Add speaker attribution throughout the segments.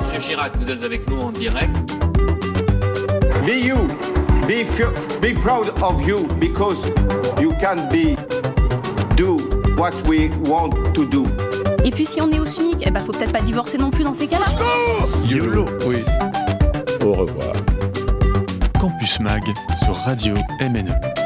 Speaker 1: Monsieur Chirac, vous êtes avec nous en direct.
Speaker 2: Be you. Be, be proud of you because you can be do what we want to do.
Speaker 3: Et puis si on est au SMIC, eh ben faut peut-être pas divorcer non plus dans ces cas-là.
Speaker 4: YOLO.
Speaker 5: Oui.
Speaker 4: Au revoir.
Speaker 5: Campus Mag sur Radio MNE.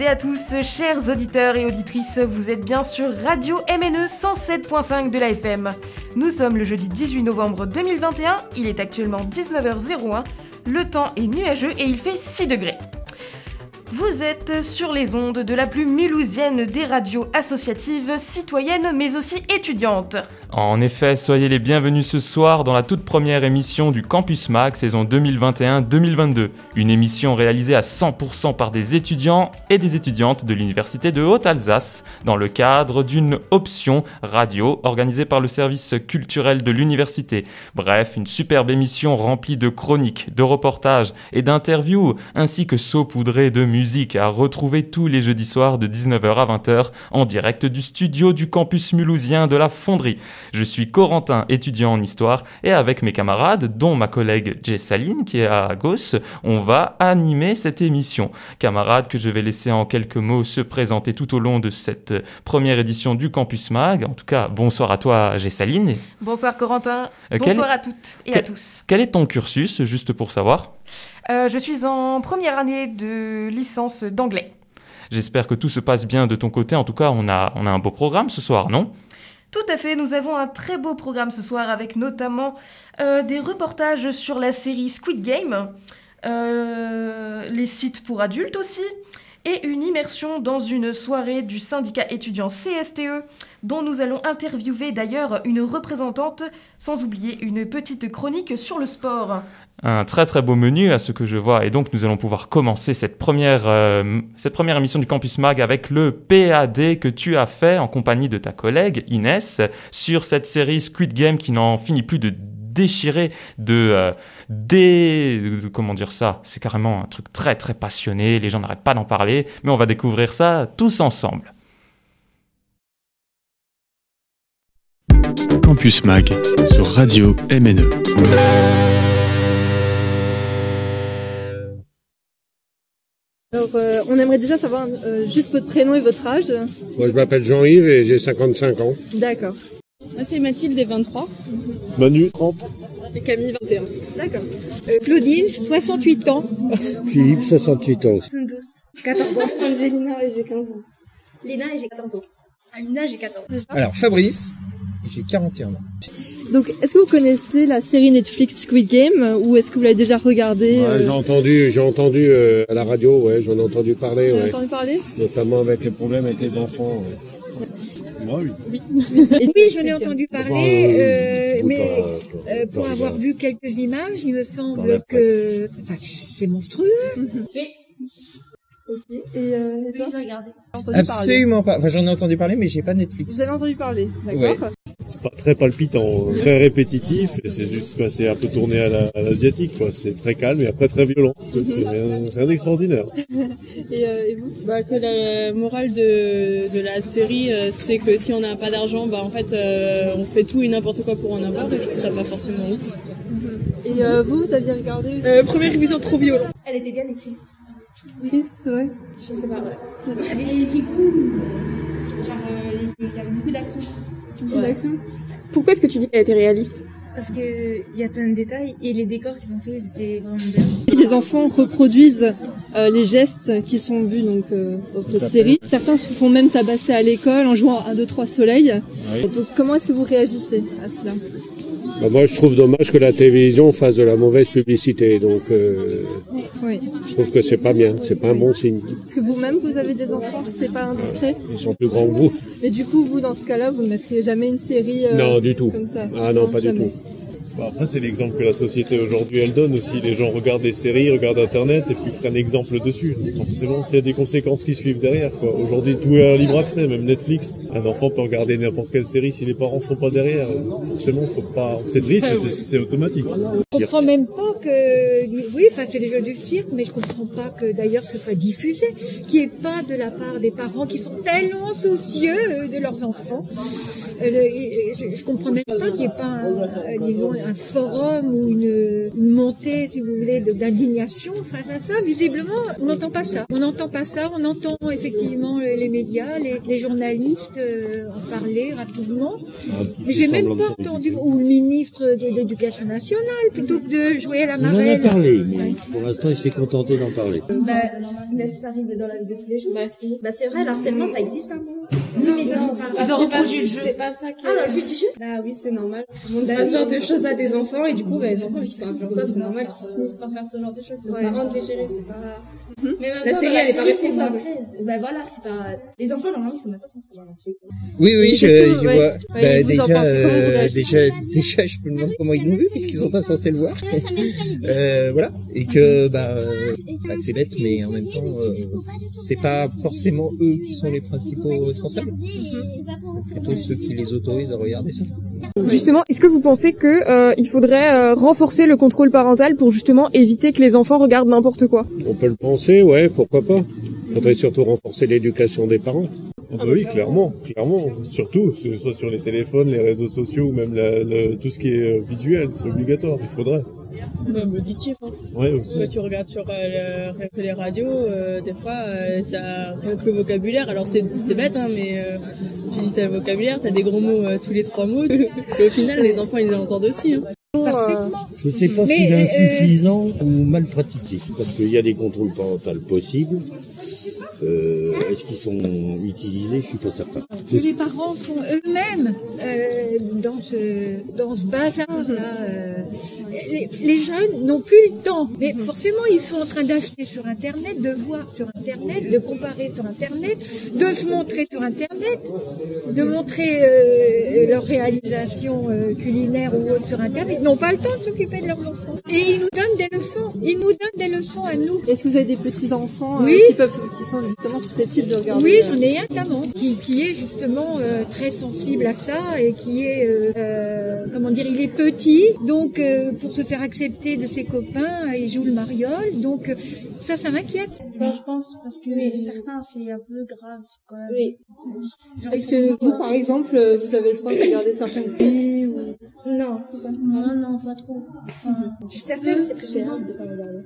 Speaker 6: Et à tous, chers auditeurs et auditrices, vous êtes bien sur Radio MNE 107.5 de la FM. Nous sommes le jeudi 18 novembre 2021, il est actuellement 19h01, le temps est nuageux et il fait 6 degrés. Vous êtes sur les ondes de la plus mulhousienne des radios associatives, citoyennes mais aussi étudiantes.
Speaker 7: En effet, soyez les bienvenus ce soir dans la toute première émission du Campus Mag saison 2021-2022. Une émission réalisée à 100% par des étudiants et des étudiantes de l'Université de Haute-Alsace dans le cadre d'une option radio organisée par le service culturel de l'université. Bref, une superbe émission remplie de chroniques, de reportages et d'interviews ainsi que saupoudrée de musique à retrouver tous les jeudis soirs de 19h à 20h en direct du studio du campus mulhousien de la Fonderie. Je suis Corentin, étudiant en histoire, et avec mes camarades, dont ma collègue Jay Saline, qui est à gauche, on va animer cette émission. Camarades que je vais laisser en quelques mots se présenter tout au long de cette première édition du Campus Mag. En tout cas, bonsoir à toi, Jay Saline.
Speaker 6: Bonsoir Corentin,
Speaker 7: Euh,
Speaker 6: bonsoir
Speaker 7: quel-
Speaker 6: à toutes et à tous.
Speaker 7: Quel est ton cursus, juste pour savoir?
Speaker 6: Euh, je suis en première année de licence d'anglais.
Speaker 7: J'espère que tout se passe bien de ton côté. En tout cas, on a, on a un beau programme ce soir, non?
Speaker 6: Tout à fait, nous avons un très beau programme ce soir avec notamment euh, des reportages sur la série Squid Game, euh, les sites pour adultes aussi, et une immersion dans une soirée du syndicat étudiant CSTE dont nous allons interviewer d'ailleurs une représentante, sans oublier une petite chronique sur le sport.
Speaker 7: Un très très beau menu à ce que je vois. Et donc nous allons pouvoir commencer cette première, euh, cette première émission du Campus Mag avec le PAD que tu as fait en compagnie de ta collègue Inès sur cette série Squid Game qui n'en finit plus de déchirer de euh, de- comment dire ça? C'est carrément un truc très très passionné les gens n'arrêtent pas d'en parler mais on va découvrir ça tous ensemble.
Speaker 5: Campus Mag sur Radio MNE.
Speaker 8: Alors, euh, on aimerait déjà savoir euh, juste votre prénom et votre âge.
Speaker 9: Moi, je m'appelle Jean-Yves et j'ai 55 ans.
Speaker 8: D'accord.
Speaker 10: Moi, c'est Mathilde, des 23.
Speaker 4: Manu, 30.
Speaker 8: Et Camille, 21. D'accord.
Speaker 10: Claudine, 68 ans.
Speaker 9: Philippe, 68 ans.
Speaker 10: 72. 14 ans.
Speaker 8: Angelina, et j'ai 15 ans.
Speaker 10: Léna, et j'ai 14 ans. Amina, j'ai 14 ans.
Speaker 11: Alors, Fabrice, j'ai 41 ans.
Speaker 8: Donc, est-ce que vous connaissez la série Netflix Squid Game ou est-ce que vous l'avez déjà regardée
Speaker 9: Ouais,
Speaker 8: euh,
Speaker 9: j'ai entendu, j'ai entendu euh, à la radio, ouais, j'en ai entendu parler,
Speaker 8: vous avez
Speaker 9: ouais.
Speaker 8: entendu parler?
Speaker 9: Notamment avec les problèmes avec les enfants. ouais.
Speaker 4: Moi, oui.
Speaker 10: Oui, j'en ai entendu parler, euh, mais euh, pour avoir vu quelques images, il me semble que enfin, c'est monstrueux.
Speaker 8: Ok. Et, euh, et toi?
Speaker 10: Regardé.
Speaker 8: Entendu parler
Speaker 11: Absolument pas. Enfin, j'en ai entendu parler, mais j'ai pas Netflix.
Speaker 8: Vous avez entendu parler, d'accord
Speaker 11: Ouais.
Speaker 4: C'est pas très palpitant, très répétitif, et c'est juste, quoi, c'est un peu tourné à la- à l'asiatique, quoi. C'est très calme et après très violent. C'est rien, rien d'extraordinaire.
Speaker 8: Et, euh, et vous?
Speaker 12: Bah, que la morale de, de la série, euh, c'est que si on n'a pas d'argent, bah en fait, euh, on fait tout et n'importe quoi pour en avoir, et je trouve ça pas forcément ouf.
Speaker 8: Et euh, vous, vous aviez regardé
Speaker 10: Euh, première révision trop violent.
Speaker 13: Elle était bien écrite.
Speaker 8: Chris, ouais.
Speaker 13: Je sais pas, ouais. Elle est c'est cool. Genre, euh, il y a beaucoup d'action.
Speaker 10: Pourquoi est-ce que tu dis qu'elle était réaliste?
Speaker 13: Parce que il y a plein de détails et les décors qu'ils ont fait, ils étaient vraiment bien.
Speaker 8: Les enfants reproduisent euh, les gestes qui sont vus donc euh, dans cette série. Certains se font même tabasser à l'école en jouant à 1, 2, 3 soleil.
Speaker 9: Oui.
Speaker 8: Donc comment est-ce que vous réagissez à cela?
Speaker 9: Bah, moi, je trouve dommage que la télévision fasse de la mauvaise publicité, donc euh,
Speaker 8: Oui.
Speaker 9: je trouve que c'est pas bien, c'est pas un bon signe.
Speaker 8: Est-ce que vous-même vous avez des enfants c'est pas indiscret
Speaker 9: Ils sont plus grands que vous.
Speaker 8: Mais du coup vous dans ce cas-là vous ne mettriez jamais une série euh,
Speaker 9: non, du tout.
Speaker 8: comme ça
Speaker 9: Ah non, pas du tout.
Speaker 4: Bah, après, c'est l'exemple que la société aujourd'hui elle donne aussi. Les gens regardent des séries, regardent Internet et puis prennent exemple dessus. Forcément, s'il y a des conséquences qui suivent derrière, quoi. Aujourd'hui, tout est à libre accès, même Netflix. Un enfant peut regarder n'importe quelle série si les parents sont pas derrière. Forcément, faut pas. C'est triste, mais c'est- automatique.
Speaker 10: Je comprends même pas que, oui, enfin c'est les jeux du cirque, mais je comprends pas que d'ailleurs ce soit diffusé, qu'il n'y ait pas de la part des parents qui sont tellement soucieux euh, de leurs enfants. Euh, je, je comprends même pas qu'il n'y ait pas un, un- disons, un forum ou une, une montée, si vous voulez, d'indignation face à ça. Visiblement, on n'entend pas ça. On n'entend pas ça. On entend effectivement les, les médias, les, les journalistes euh, en parler rapidement. Mais j'ai même pas entendu, ou le ministre de l'Éducation nationale, plutôt que de jouer à la
Speaker 14: On en a
Speaker 10: marelle.
Speaker 14: parlé, mais pour l'instant, il s'est contenté d'en parler.
Speaker 15: Bah, mais ça arrive dans la vie de tous les jours. Bah si. Bah c'est vrai, l'harcèlement ça existe un peu. Mais
Speaker 13: Non, ils
Speaker 15: pas.
Speaker 13: ont le jeu.
Speaker 15: C'est pas ça que. Ah dans le but du jeu?
Speaker 13: Bah oui, c'est normal. On montre pas ce genre de choses à des enfants et du coup, bah, les enfants qui sont influençables, c'est normal qu'ils finissent par faire ce genre de choses. C'est parents de les gérer, c'est pas.
Speaker 15: Mais en même
Speaker 13: La série, elle est pas responsable.
Speaker 15: montré. Bah voilà, c'est pas. Les enfants normalement ils sont même pas censés voir un truc.
Speaker 11: Oui, oui, je, vois.
Speaker 15: Ouais,
Speaker 11: Bah,
Speaker 15: vous en
Speaker 11: déjà,
Speaker 15: pensez comment, vous
Speaker 11: euh, déjà, déjà, je me demande comment ils l'ont vu puisqu'ils sont pas censés le voir. euh, voilà. Et que, bah, euh, bah, c'est bête, mais en même temps, euh, c'est pas forcément eux qui sont les principaux responsables. C'est plutôt ceux qui les autorisent à regarder ça.
Speaker 16: Justement, est-ce que vous pensez que euh, il faudrait euh, renforcer le contrôle parental pour justement éviter que les enfants regardent n'importe quoi?
Speaker 9: On peut le penser, ouais, pourquoi pas. Faudrait surtout renforcer l'éducation des parents.
Speaker 4: Ah bah oui, clairement, clairement. Surtout, que ce soit sur les téléphones, les réseaux sociaux ou même la- tout ce qui est euh, visuel, c'est obligatoire, il faudrait.
Speaker 12: Même auditif. Hein.
Speaker 4: Ouais, aussi.
Speaker 12: Quand tu regardes sur euh, le- les radios, euh, des fois, euh, t'as rien que le vocabulaire. Alors c'est c'est bête, hein, mais tu dis t'as le vocabulaire, t'as des gros mots euh, tous les trois mots. Et au final, les enfants ils les entendent aussi. Hein.
Speaker 14: Je sais pas s'il est
Speaker 12: euh,
Speaker 14: insuffisant ou mal pratiqué, parce qu'il y a des contrôles parentaux possibles. Euh, Est-ce qu'ils sont utilisés Je suis pas certain.
Speaker 10: Que les parents sont eux-mêmes euh, dans ce dans ce bazar là. euh, les, les jeunes n'ont plus le temps, mais forcément ils sont en train d'acheter sur internet, de voir sur internet, de comparer sur internet, de se montrer sur internet, de montrer euh, leur réalisation euh, culinaire ou autre sur internet. Ils n'ont pas le temps de s'occuper de leurs enfants. Et ils nous des leçons. Ils nous donnent des leçons à nous.
Speaker 8: Est-ce que vous avez des petits enfants
Speaker 10: Oui.
Speaker 8: qui peuvent, qui sont justement susceptibles de regarder
Speaker 10: Oui,
Speaker 8: euh,
Speaker 10: j'en ai un notamment qui, qui est justement euh, très sensible à ça et qui est, euh, euh, comment dire, il est petit, donc euh, pour se faire accepter de ses copains, il joue le mariole, donc euh, ça, ça m'inquiète.
Speaker 13: Bah, je pense parce que certains c'est un peu grave quand même.
Speaker 8: Oui. Est-ce que vous, par exemple, euh, vous avez le droit de regarder certaines séries ou...
Speaker 13: Non, non, non, pas trop. Enfin, je suis
Speaker 10: Certaines, c'est
Speaker 13: préférable de pas regarder.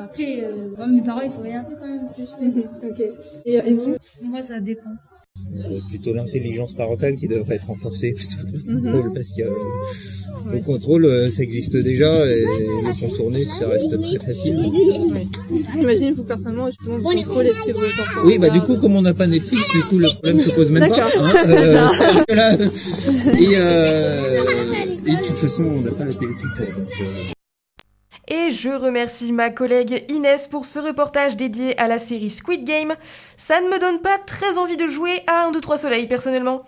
Speaker 13: Après, euh, moi, mes parents ils un peu quand même, c'est
Speaker 8: ok. Et, et vous?
Speaker 10: Moi, ça dépend.
Speaker 11: Euh, plutôt l'intelligence parentale qui devrait être renforcée plutôt que le
Speaker 8: Mhm.
Speaker 11: contrôle, parce que euh, le contrôle euh, ça existe déjà et le contourner ça reste très facile.
Speaker 8: J'imagine, vous, personnellement, justement, vous contrôlez ce que enfants
Speaker 11: Oui, bah du coup, comme on n'a pas Netflix, du coup, le problème se pose même pas. Hein, euh, et, euh, et de toute façon, on n'a pas la télé donc, euh,
Speaker 6: Et je remercie ma collègue Inès pour ce reportage dédié à la série Squid Game. Ça ne me donne pas très envie de jouer à 1, 2, 3 soleil personnellement.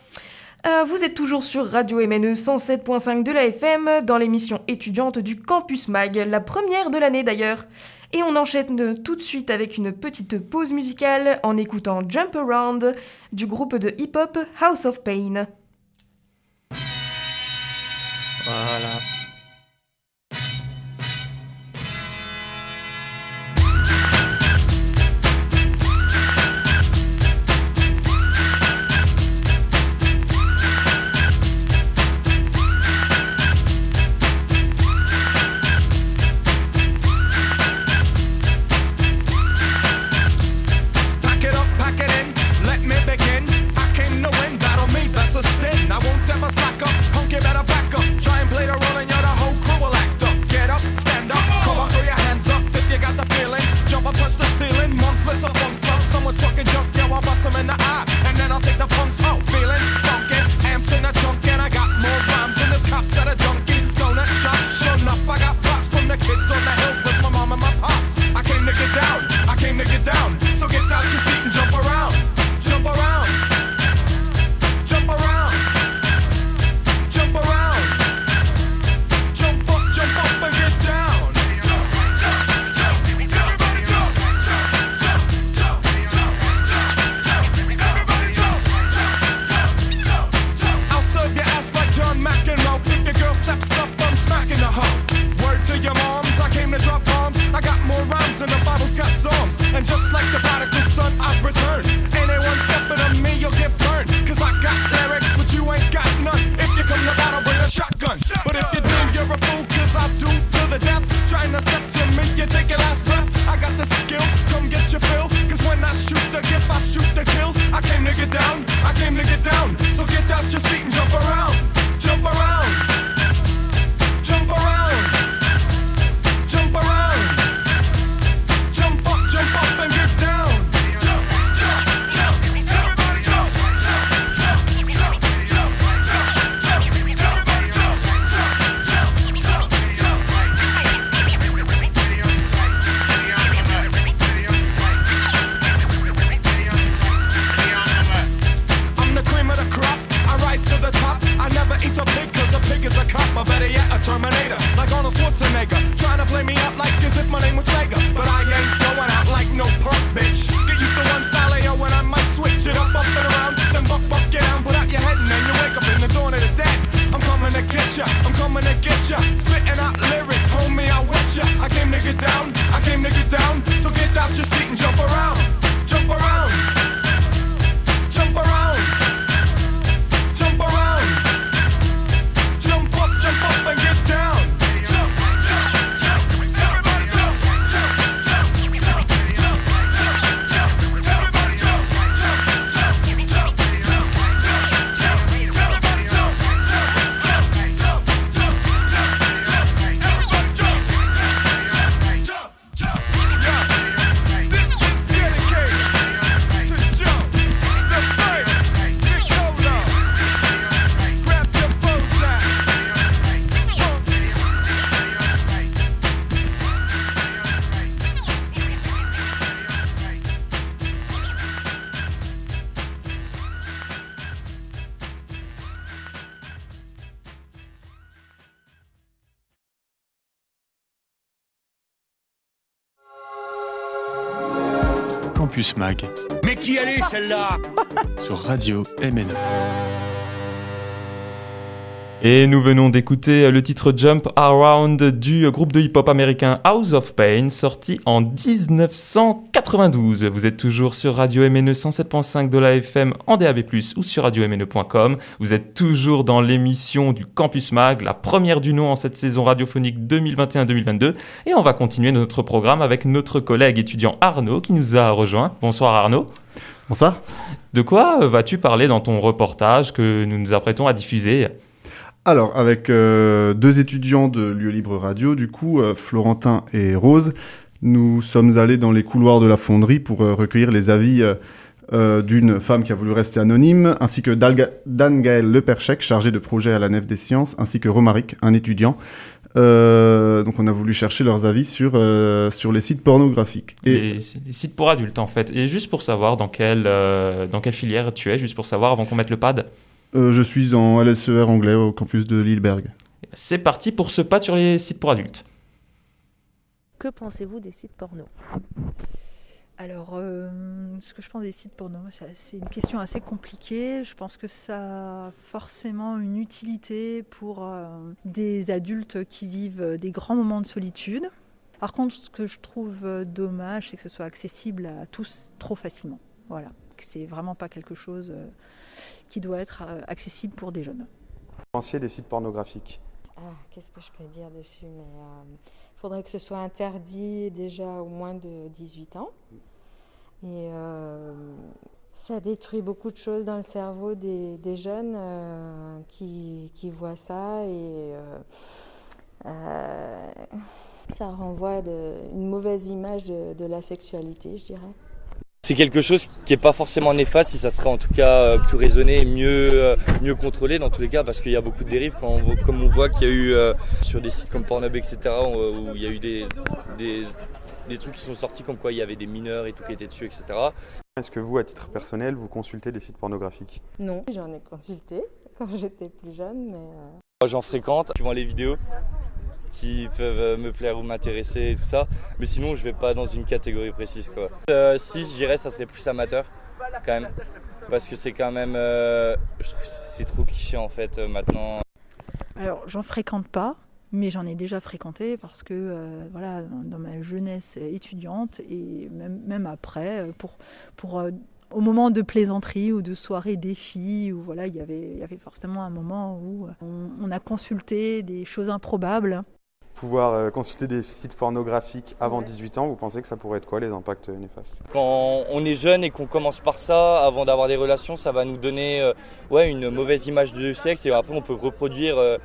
Speaker 6: Euh, vous êtes toujours sur Radio MNE 107.5 de la FM dans l'émission étudiante du Campus Mag, la première de l'année d'ailleurs. Et on enchaîne tout de suite avec une petite pause musicale en écoutant Jump Around du groupe de hip-hop House of Pain.
Speaker 7: Voilà.
Speaker 5: Mag
Speaker 17: Mais qui elle est celle-là?
Speaker 5: Sur Radio MNE.
Speaker 7: Et nous venons d'écouter le titre Jump Around du groupe de hip-hop américain House of Pain, sorti en 1992. Vous êtes toujours sur Radio MNE 107.5 de la FM en DAB+, ou sur radiomne.com. Vous êtes toujours dans l'émission du Campus Mag, la première du nom en cette saison radiophonique 2021-2022. Et on va continuer notre programme avec notre collègue étudiant Arnaud qui nous a rejoint. Bonsoir Arnaud.
Speaker 18: Bonsoir.
Speaker 7: De quoi vas-tu parler dans ton reportage que nous nous apprêtons à diffuser?
Speaker 18: Alors, avec euh, deux étudiants de Lieu Libre Radio, du coup, euh, Florentin et Rose, nous sommes allés dans les couloirs de la fonderie pour euh, recueillir les avis d'une femme qui a voulu rester anonyme, ainsi que d'Anne-Gaëlle Leperchec, chargée de projet à la Nef des Sciences, ainsi que Romaric, un étudiant. Donc on a voulu chercher leurs avis sur, sur les sites pornographiques. Et
Speaker 7: les, les sites pour adultes en fait. Et juste pour savoir dans quelle, dans quelle filière tu es, juste pour savoir avant qu'on mette le pad.
Speaker 18: Euh, je suis en LSER anglais au campus de Lilleberg.
Speaker 7: C'est parti pour ce pad sur les sites pour adultes.
Speaker 19: Que pensez-vous des sites porno?
Speaker 20: Alors, euh, ce que je pense des sites porno, c'est une question assez compliquée. Je pense que ça a forcément une utilité pour euh, des adultes qui vivent des grands moments de solitude. Par contre, ce que je trouve dommage, c'est que ce soit accessible à tous trop facilement. Voilà, que c'est vraiment pas quelque chose euh, qui doit être euh, accessible pour des jeunes.
Speaker 21: pensiez des sites pornographiques
Speaker 22: Ah, qu'est-ce que je peux dire dessus Mais il faudrait que ce soit interdit déjà au moins de 18 ans. Et euh, ça détruit beaucoup de choses dans le cerveau des, des jeunes euh, qui, qui voient ça et euh, euh, ça renvoie de, une mauvaise image de, de la sexualité, je dirais.
Speaker 23: C'est quelque chose qui n'est pas forcément néfaste si ça serait en tout cas euh, plus raisonné, mieux, euh, mieux contrôlé dans tous les cas parce qu'il y a beaucoup de dérives. Quand on voit- comme on voit qu'il y a eu euh, sur des sites comme Pornhub etc où, où il y a eu des, des, des trucs qui sont sortis comme quoi il y avait des mineurs et tout qui étaient dessus etc.
Speaker 21: Est-ce que vous, à titre personnel, vous consultez des sites pornographiques?
Speaker 22: Non, j'en ai consulté quand j'étais plus jeune, mais euh,
Speaker 23: j'en fréquente, suivant les vidéos qui peuvent euh, me plaire ou m'intéresser tout ça mais sinon je vais pas dans une catégorie précise quoi. Euh, si je dirais ça serait plus amateur quand même parce que c'est quand même euh, je trouve c'est trop cliché en fait maintenant.
Speaker 20: Alors, j'en fréquente pas, mais j'en ai déjà fréquenté parce que, voilà, dans ma jeunesse étudiante et même, même après, pour, pour, au moment de plaisanterie ou de soirée défi, où voilà, il y avait, il y avait forcément un moment où on a consulté des choses improbables.
Speaker 21: Pouvoir euh, consulter des sites pornographiques avant 18 ans, vous pensez que ça pourrait être quoi les impacts néfastes?
Speaker 23: Quand on est jeune et qu'on commence par ça, avant d'avoir des relations, ça va nous donner euh, ouais, une mauvaise image du sexe et après on peut reproduire euh,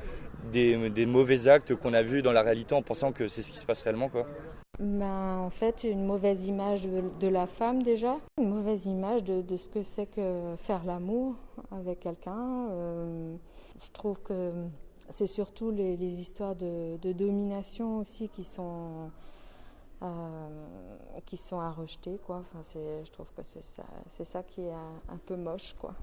Speaker 23: des, des mauvais actes qu'on a vus dans la réalité en pensant que c'est ce qui se passe réellement. Quoi.
Speaker 22: ben, en fait, une mauvaise image de, de la femme déjà, une mauvaise image de, de ce que c'est que faire l'amour avec quelqu'un. Euh, je trouve que c'est surtout les, histoires de, domination aussi qui sont, euh, qui sont à rejeter. Quoi. Enfin, je trouve que c'est ça, ça qui est un, peu moche. Quoi.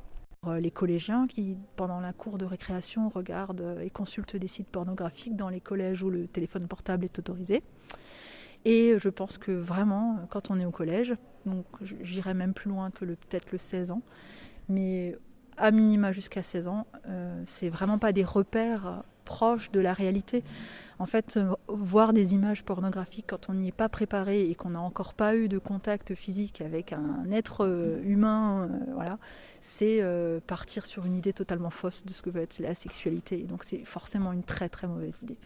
Speaker 20: Euh, Les collégiens qui, pendant la cour de récréation, regardent euh, et consultent des sites pornographiques dans les collèges où le téléphone portable est autorisé. Et je pense que vraiment, quand on est au collège, donc j- j'irais même plus loin que peut-être le 16 ans, mais à minima jusqu'à 16 ans, euh, c'est vraiment pas des repères proche de la réalité. En fait, euh, voir des images pornographiques quand on n'y est pas préparé et qu'on n'a encore pas eu de contact physique avec un être euh, humain, euh, voilà, c'est partir sur une idée totalement fausse de ce que va être la sexualité. Et donc c'est forcément une très très mauvaise idée.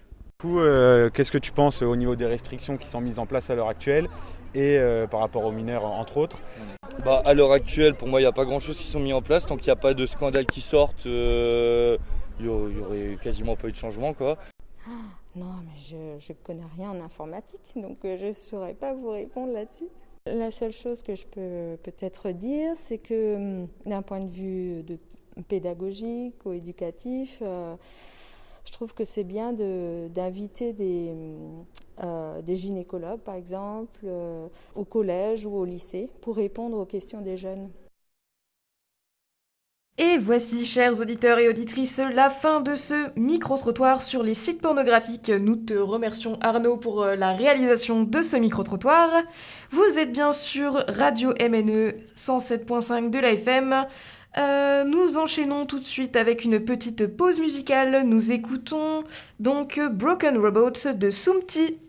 Speaker 21: Du coup, euh, qu'est-ce que tu penses au niveau des restrictions qui sont mises en place à l'heure actuelle et euh, par rapport aux mineurs entre autres
Speaker 23: Bah, à l'heure actuelle, pour moi, il n'y a pas grand-chose qui sont mis en place. Tant qu'il n'y a pas de scandale qui sortent, euh, il y aurait- quasiment pas eu de changement, quoi.
Speaker 22: Non, mais je ne connais rien en informatique, donc euh, je ne saurais pas vous répondre là-dessus. La seule chose que je peux peut-être dire, c'est que hum, d'un point de vue de pédagogique ou éducatif, euh, je trouve que c'est bien d'inviter des, euh, des gynécologues, par exemple, euh, au collège ou au lycée, pour répondre aux questions des jeunes.
Speaker 24: Et voici, chers auditeurs et auditrices, la fin de ce micro-trottoir sur les sites pornographiques. Nous te remercions Arnaud pour euh, la réalisation de ce micro-trottoir. Vous êtes bien sur Radio MNE 107.5 de l'AFM. Euh, nous enchaînons tout de suite avec une petite pause musicale. Nous écoutons donc Broken Robots de Sumti.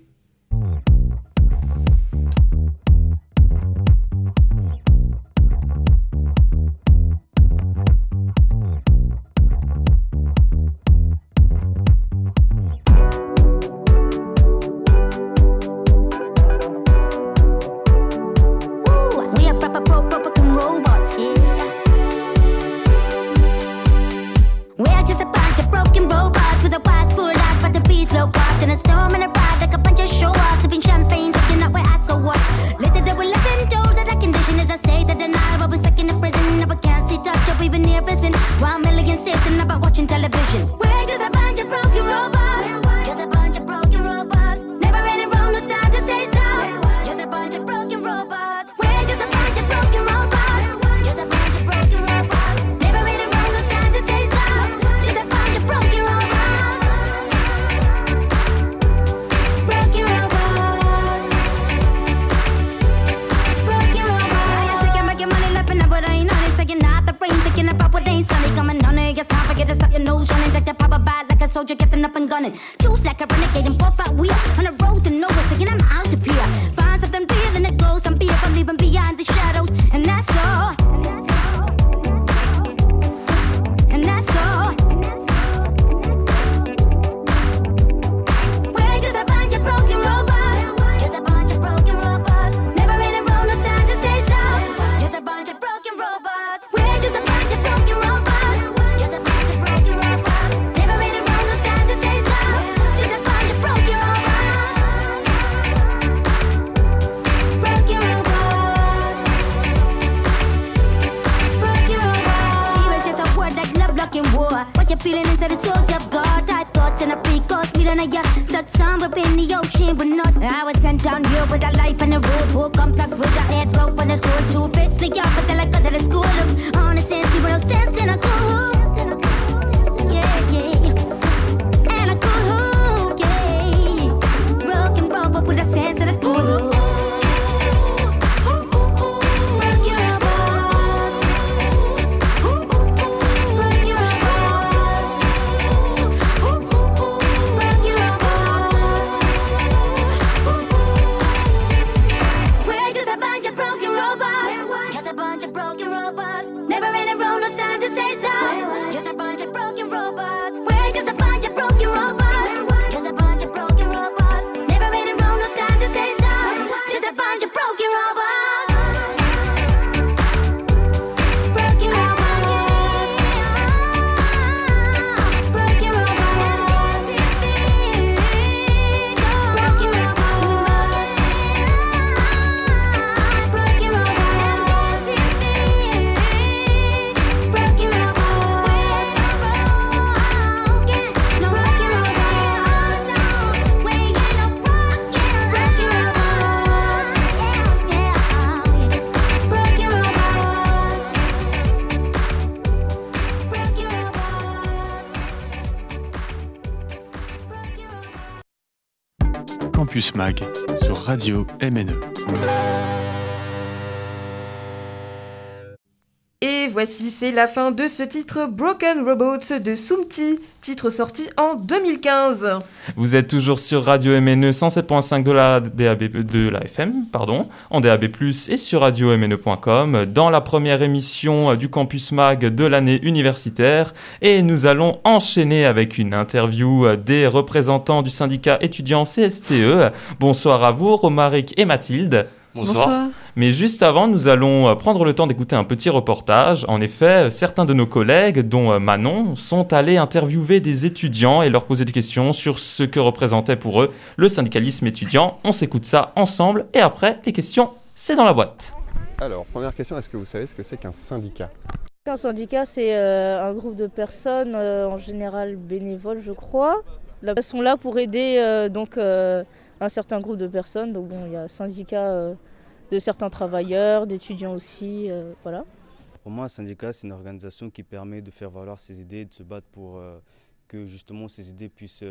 Speaker 5: Sur Radio. MNE.
Speaker 24: Et
Speaker 6: voici, c'est la fin de ce titre Broken Robots de Sumti, titre sorti en 2015.
Speaker 7: Vous êtes toujours sur Radio MNE 107.5 de la, DAB, de FM, pardon, en DAB+, et sur radio-mne.com, dans la première émission du Campus Mag de l'année universitaire. Et nous allons enchaîner avec une interview des représentants du syndicat étudiant CSTE. Bonsoir à vous, Romaric et Mathilde.
Speaker 25: Bonsoir. Bonsoir.
Speaker 7: Mais juste avant, nous allons euh, prendre le temps d'écouter un petit reportage. En effet, certains de nos collègues, dont euh, Manon, sont allés interviewer des étudiants et leur poser des questions sur ce que représentait pour eux le syndicalisme étudiant. On s'écoute ça ensemble et après, les questions, c'est dans la boîte.
Speaker 25: Alors, première question, est-ce que vous savez ce que c'est qu'un syndicat?
Speaker 26: Un syndicat, c'est euh, un groupe de personnes, euh, en général bénévoles, je crois. Là, elles sont là pour aider euh, donc un certain groupe de personnes. Donc bon, il y a syndicat de certains travailleurs, d'étudiants aussi, voilà.
Speaker 27: Pour moi, un syndicat, c'est une organisation qui permet de faire valoir ses idées, de se battre pour que justement ces idées puissent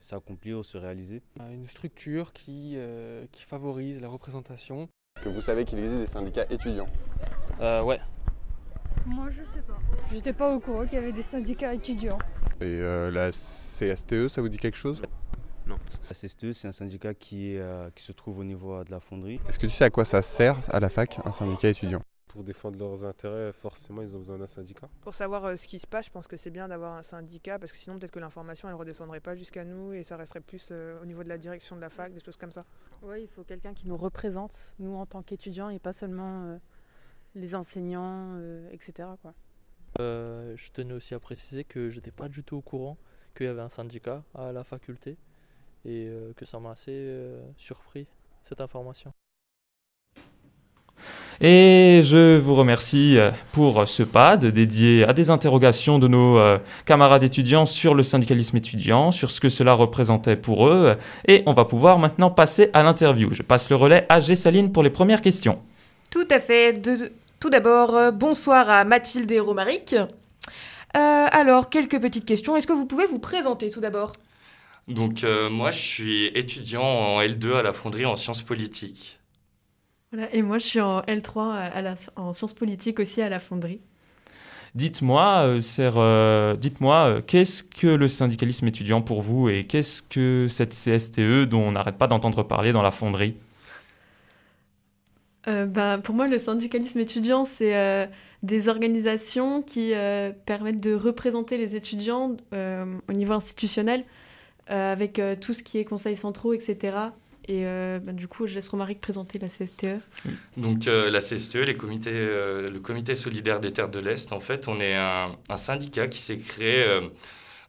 Speaker 27: s'accomplir ou se réaliser.
Speaker 28: Une structure qui, qui favorise la représentation.
Speaker 25: Est-ce que vous savez qu'il existe des syndicats étudiants?
Speaker 29: Euh, ouais.
Speaker 30: Moi, je sais pas. J'étais pas au courant qu'il y avait des syndicats étudiants.
Speaker 25: Et euh, la CSTE, ça vous dit quelque chose?
Speaker 27: Non. La CSTE, c'est un syndicat qui, est, euh, qui se trouve au niveau de la fonderie.
Speaker 25: Est-ce que tu sais à quoi ça sert à la fac, un syndicat étudiant?
Speaker 31: Pour défendre leurs intérêts, forcément, ils ont besoin d'un syndicat.
Speaker 32: Pour savoir euh, ce qui se passe, je pense que c'est bien d'avoir un syndicat parce que sinon, peut-être que l'information, elle ne redescendrait pas jusqu'à nous et ça resterait plus euh, au niveau de la direction de la fac, des choses comme ça.
Speaker 33: Oui, il faut quelqu'un qui nous représente, nous en tant qu'étudiants et pas seulement euh, les enseignants, euh, etc. Quoi.
Speaker 34: je tenais aussi à préciser que j'étais pas du tout au courant qu'il y avait un syndicat à la faculté et que ça m'a assez surpris cette information.
Speaker 7: Et je vous remercie euh, pour ce pad dédié à des interrogations de nos euh, camarades étudiants sur le syndicalisme étudiant, sur ce que cela représentait pour eux. Et on va pouvoir maintenant passer à l'interview. Je passe le relais à Gessaline pour les premières questions.
Speaker 6: Tout à fait. De- tout d'abord, euh, bonsoir à Mathilde et Romaric. Euh, alors, quelques petites questions. Est-ce que vous pouvez vous présenter tout d'abord?
Speaker 23: Donc euh, moi je suis étudiant en L2 à la fonderie en sciences politiques.
Speaker 35: Voilà, et moi je suis en L3 à la- en sciences politiques aussi à la fonderie.
Speaker 7: Dites-moi, euh, euh, dites-moi, euh, qu'est-ce que le syndicalisme étudiant pour vous et qu'est-ce que cette CSTE dont on n'arrête pas d'entendre parler dans la fonderie?
Speaker 35: Euh, ben, pour moi, le syndicalisme étudiant, c'est euh, des organisations qui euh, permettent de représenter les étudiants euh, au niveau institutionnel, euh, avec euh, tout ce qui est conseils centraux, etc. Et euh, ben, du coup, je laisse Romaric présenter la. CSTE.
Speaker 23: Donc euh, la CSTE, les comités, euh, le comité solidaire des terres de l'Est, en fait, on est un, syndicat qui s'est créé euh,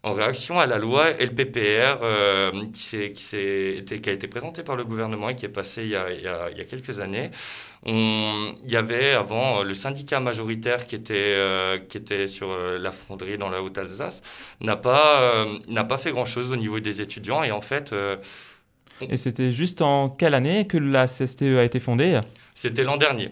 Speaker 23: en réaction à la loi LPPR euh, qui, s'est- qui, s'est été- qui a été présentée par le gouvernement et qui est passée il y a, il y a- il y a quelques années. On- il y avait avant euh, le syndicat majoritaire qui était, euh, qui était sur la fonderie dans la Haute-Alsace, n'a pas, euh, pas fait grand-chose au niveau des étudiants et en fait...
Speaker 7: Et c'était juste en quelle année que la CSTE a été fondée?
Speaker 23: C'était l'an dernier.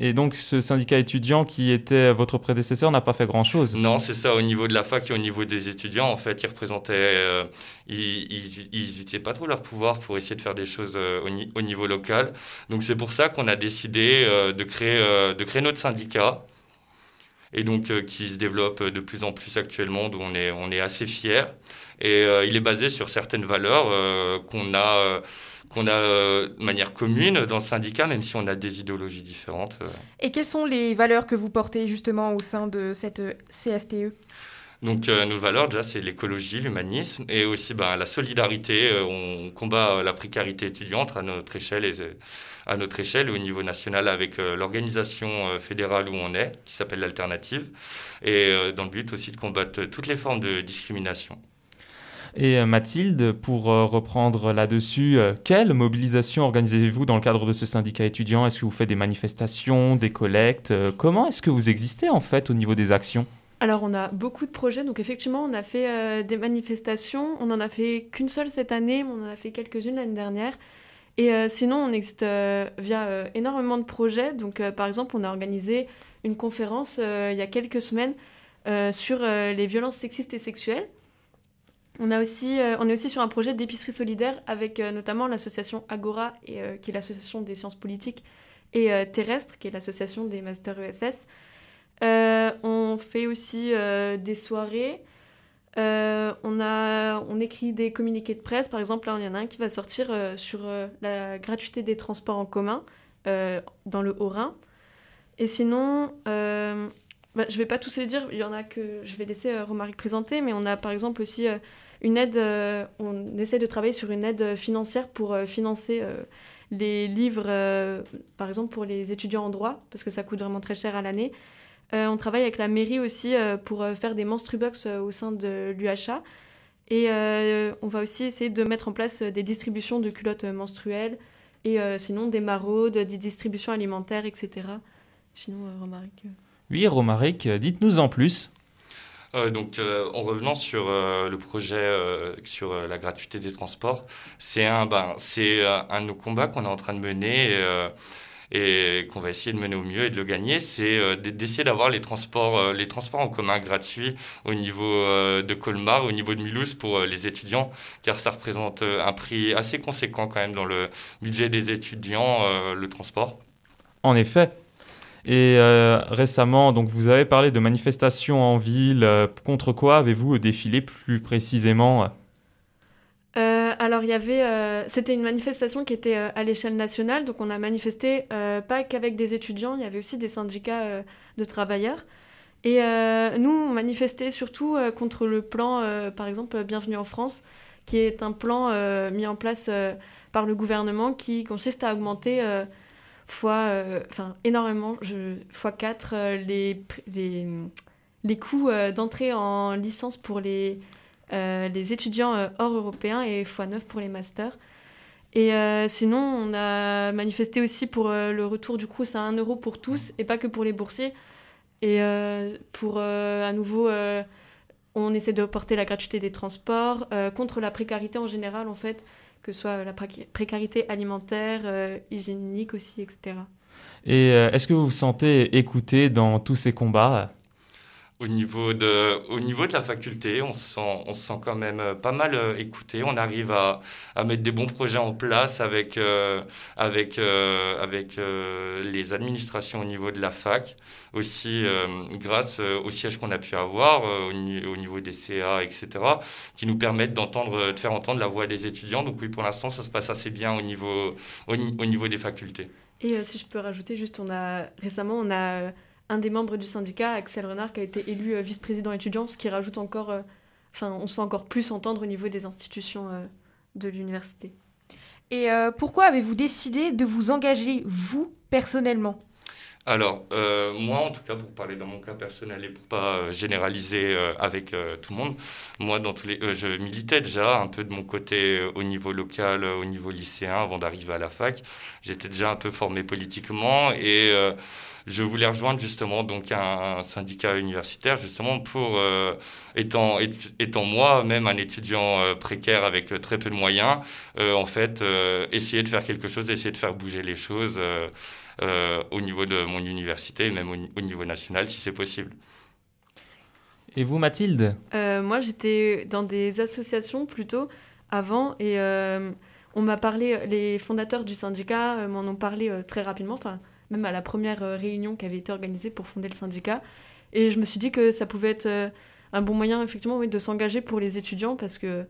Speaker 7: Et donc ce syndicat étudiant qui était votre prédécesseur n'a pas fait grand-chose
Speaker 23: Non, c'est ça, au niveau de la fac et au niveau des étudiants, en fait, ils représentaient, euh, ils, n'utilisaient pas trop leur pouvoir pour essayer de faire des choses euh, au, ni- au niveau local. Donc c'est pour ça qu'on a décidé euh, de, créer, euh, de créer notre syndicat, et donc qui se développe de plus en plus actuellement, dont on est, on est assez fiers. Et il est basé sur certaines valeurs qu'on a, qu'on a euh, de manière commune dans le syndicat, même si on a des idéologies différentes. euh.
Speaker 6: Et quelles sont les valeurs que vous portez justement au sein de cette euh, CSTE
Speaker 23: Donc euh, nos valeurs déjà c'est l'écologie, l'humanisme et aussi ben, la solidarité. Euh, on combat euh, la précarité étudiante à notre échelle et à notre échelle au niveau national avec l'organisation fédérale où on est, qui s'appelle l'Alternative, et dans le but aussi de combattre toutes les formes de discrimination.
Speaker 7: Et euh, Mathilde, pour euh, reprendre là-dessus, euh, quelle mobilisation organisez-vous dans le cadre de ce syndicat étudiant? Est-ce que vous faites des manifestations, des collectes? Comment est-ce que vous existez en fait au niveau des actions?
Speaker 35: Alors, on a beaucoup de projets. Donc, effectivement, on a fait des manifestations. On n'en a fait qu'une seule cette année, mais on en a fait quelques-unes l'année dernière. Et sinon, on existe via énormément de projets. Donc, par exemple, on a organisé une conférence il y a quelques semaines sur les violences sexistes et sexuelles. On, a aussi, euh, on est aussi sur un projet d'épicerie solidaire avec euh, notamment l'association Agora, et, euh, qui est l'association des sciences politiques, et Terrestre, qui est l'association des masters ESS. On fait aussi des soirées. On, a, on écrit des communiqués de presse. Par exemple, là, il y en a un qui va sortir sur la gratuité des transports en commun dans le Haut-Rhin. Et sinon, bah, je ne vais pas tous les dire. Il y en a que je vais laisser Romaric présenter. Mais on a par exemple aussi une aide. euh, on essaie de travailler sur une aide financière pour euh, financer euh, les livres, par exemple pour les étudiants en droit, parce que ça coûte vraiment très cher à l'année. On travaille avec la mairie aussi pour faire des menstrubox au sein de l'UHA. Et on va aussi essayer de mettre en place des distributions de culottes menstruelles et sinon des maraudes, des distributions alimentaires, etc. Sinon, Romaric.
Speaker 7: Oui, Romaric, dites-nous en plus.
Speaker 23: Euh, donc, euh, en revenant sur euh, le projet sur la gratuité des transports, c'est un, ben, c'est un de nos combats qu'on est en train de mener et qu'on va essayer de mener au mieux et de le gagner. C'est d'essayer d'avoir les transports, les transports en commun gratuits au niveau de Colmar, au niveau de Mulhouse pour les étudiants, car ça représente un prix assez conséquent quand même dans le budget des étudiants, le transport.
Speaker 7: En effet. Et euh, récemment, donc vous avez parlé de manifestations en ville. euh, contre quoi avez-vous défilé plus précisément?
Speaker 35: Euh, alors, il y avait. C'était une manifestation qui était à l'échelle nationale, donc on a manifesté pas qu'avec des étudiants, il y avait aussi des syndicats de travailleurs. Et nous, on manifestait surtout contre le plan, par exemple, Bienvenue en France, qui est un plan mis en place par le gouvernement qui consiste à augmenter fois, euh, enfin énormément, je, fois 4 euh, les, les, les coûts euh, d'entrée en licence pour les, les étudiants hors européens et x9 pour les masters. Et sinon, on a manifesté aussi pour le retour du Crous à 1 euro pour tous et pas que pour les boursiers. Et pour à nouveau, on essaie de porter la gratuité des transports contre la précarité en général, en fait, que ce soit la pré- précarité alimentaire, euh, hygiénique aussi, etc.
Speaker 7: Et euh, est-ce que vous vous sentez écouté dans tous ces combats?
Speaker 23: Au niveau de, au niveau de la faculté, on se sent, on se sent quand même euh, pas mal euh, écouté. On arrive à, à mettre des bons projets en place avec, euh, avec, avec les administrations au niveau de la fac. Aussi, grâce au siège qu'on a pu avoir au, ni- au niveau des CA, etc., qui nous permettent d'entendre, de faire entendre la voix des étudiants. Donc oui, pour l'instant, ça se passe assez bien au niveau, au, ni- au niveau des facultés.
Speaker 35: Et si je peux rajouter, juste, on a récemment, on a un des membres du syndicat, Axel Renard, qui a été élu euh, vice-président étudiant, ce qui rajoute encore, euh, enfin, on se fait encore plus entendre au niveau des institutions euh, de l'université.
Speaker 6: Et euh, pourquoi avez-vous décidé de vous engager, vous, personnellement?
Speaker 23: Alors, euh, moi, en tout cas, pour parler dans mon cas personnel et pour pas euh, généraliser euh, avec euh, tout le monde, moi, dans tous les, euh, je militais déjà un peu de mon côté euh, au niveau local, euh, au niveau lycéen, avant d'arriver à la fac. J'étais déjà un peu formé politiquement et euh, je voulais rejoindre justement donc un, un syndicat universitaire justement pour euh, étant et- étant moi même un étudiant euh, précaire avec euh, très peu de moyens euh, en fait euh, essayer de faire quelque chose essayer de faire bouger les choses euh, euh, au niveau de mon université et même au, au niveau national si c'est possible.
Speaker 7: Et vous, Mathilde?
Speaker 35: Euh, moi, j'étais dans des associations plutôt avant et euh, on m'a parlé, les fondateurs du syndicat euh, m'en ont parlé euh, très rapidement, enfin, même à la première euh, réunion qui avait été organisée pour fonder le syndicat. Et je me suis dit que ça pouvait être euh, un bon moyen, effectivement, oui, de s'engager pour les étudiants parce que,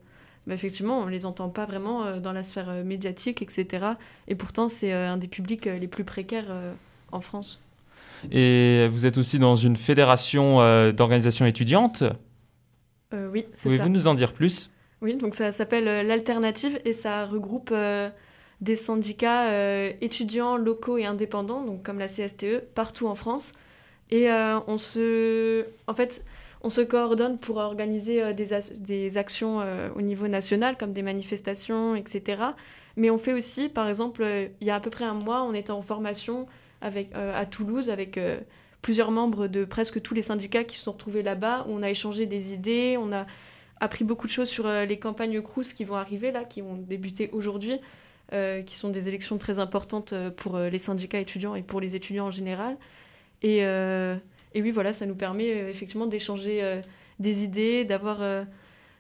Speaker 35: bah, effectivement, on les entend pas vraiment euh, dans la sphère médiatique, etc. Et pourtant, c'est un des publics les plus précaires en France.
Speaker 7: Et vous êtes aussi dans une fédération euh, d'organisations étudiantes?
Speaker 35: Euh, oui, c'est ça.
Speaker 7: Pouvez-vous nous en dire plus?
Speaker 35: Oui, donc ça s'appelle euh, l'Alternative et ça regroupe des syndicats euh, étudiants locaux et indépendants, donc comme la CSTE, partout en France. Et euh, on se, en fait, on se coordonne pour organiser euh, des, des actions au niveau national, comme des manifestations, etc. Mais on fait aussi, par exemple, il y a à peu près un mois, on était en formation avec, à Toulouse avec plusieurs membres de presque tous les syndicats qui se sont retrouvés là-bas, où on a échangé des idées, on a appris beaucoup de choses sur les campagnes Crous qui vont arriver là, qui vont débuter aujourd'hui, qui sont des élections très importantes euh, pour euh, les syndicats étudiants et pour les étudiants en général. Et, euh, oui, voilà, ça nous permet euh, effectivement d'échanger euh, des idées, d'avoir euh,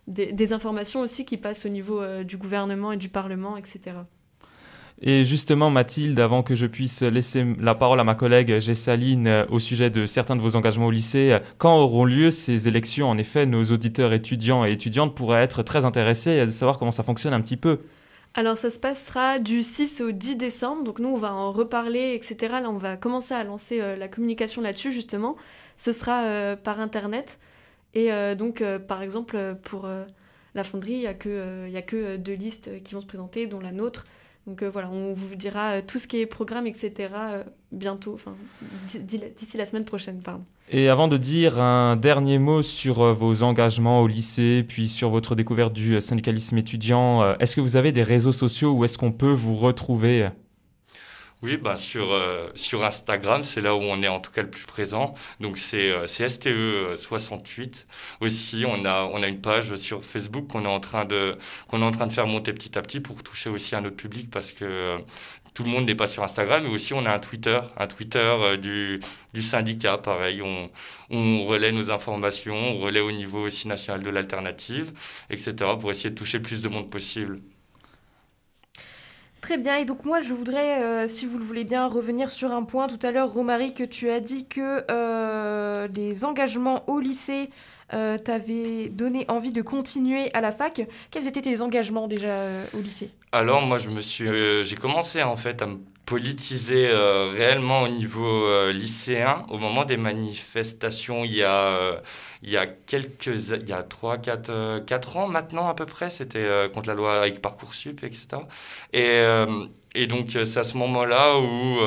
Speaker 35: des, informations aussi qui passent au niveau euh, du gouvernement et du Parlement, etc.
Speaker 7: Et justement, Mathilde, avant que je puisse laisser la parole à ma collègue Gessaline euh, au sujet de certains de vos engagements au lycée, euh, quand auront lieu ces élections? En effet, nos auditeurs étudiants et étudiantes pourraient être très intéressés de savoir comment ça fonctionne un petit peu.
Speaker 35: Alors ça se passera du 6 au 10 décembre, donc nous on va en reparler, etc. Là on va commencer à lancer euh, la communication là-dessus justement. Ce sera par internet. Et donc par exemple pour la fonderie, il n'y a que deux listes qui vont se présenter, dont la nôtre. Donc euh, voilà, on vous dira euh, tout ce qui est programme, etc. euh, bientôt, d'ici la semaine prochaine, pardon.
Speaker 7: Et avant de dire un dernier mot sur vos engagements au lycée, puis sur votre découverte du syndicalisme étudiant, est-ce que vous avez des réseaux sociaux où est-ce qu'on peut vous retrouver?
Speaker 23: Oui, bah sur, euh, sur Instagram, c'est là où on est en tout cas le plus présent. Donc c'est euh, c'est STE68. Aussi, on a, on a une page sur Facebook qu'on est, en train de qu'on est en train de faire monter petit à petit pour toucher aussi un autre public parce que euh, tout le monde n'est pas sur Instagram. Mais aussi, on a un Twitter, un Twitter euh, du, du syndicat. Pareil, on, on relaie nos informations, on relaie au niveau aussi national de l'alternative, etc. pour essayer de toucher le plus de monde possible.
Speaker 6: Très bien, et donc moi je voudrais, euh, si vous le voulez bien, revenir sur un point. Tout à l'heure, Romary, que tu as dit que euh, les engagements au lycée euh, t'avaient donné envie de continuer à la fac. Quels étaient tes engagements déjà au lycée?
Speaker 23: Alors moi je me suis j'ai commencé en fait à me politiser euh, réellement au niveau euh, lycéen au moment des manifestations il y a euh, il y a quelques il y a 3 4 4 ans maintenant à peu près c'était euh, contre la loi avec Parcoursup etc. Et euh, et donc euh, c'est à ce moment-là où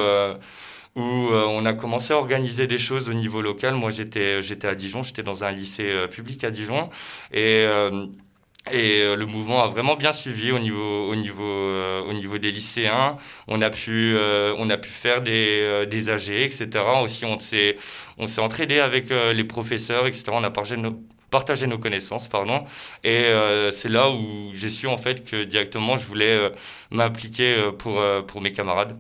Speaker 23: où on a commencé à organiser des choses au niveau local. Moi, j'étais j'étais à Dijon, j'étais dans un lycée public à Dijon et et euh, le mouvement a vraiment bien suivi au niveau au niveau euh, au niveau des lycéens. On a pu euh, on a pu faire des euh, des AG etc. Aussi on s'est on s'est entraidé avec euh, les professeurs etc. On a partagé nos partager nos connaissances pardon et c'est là où j'ai su en fait que directement je voulais m'impliquer pour pour mes camarades.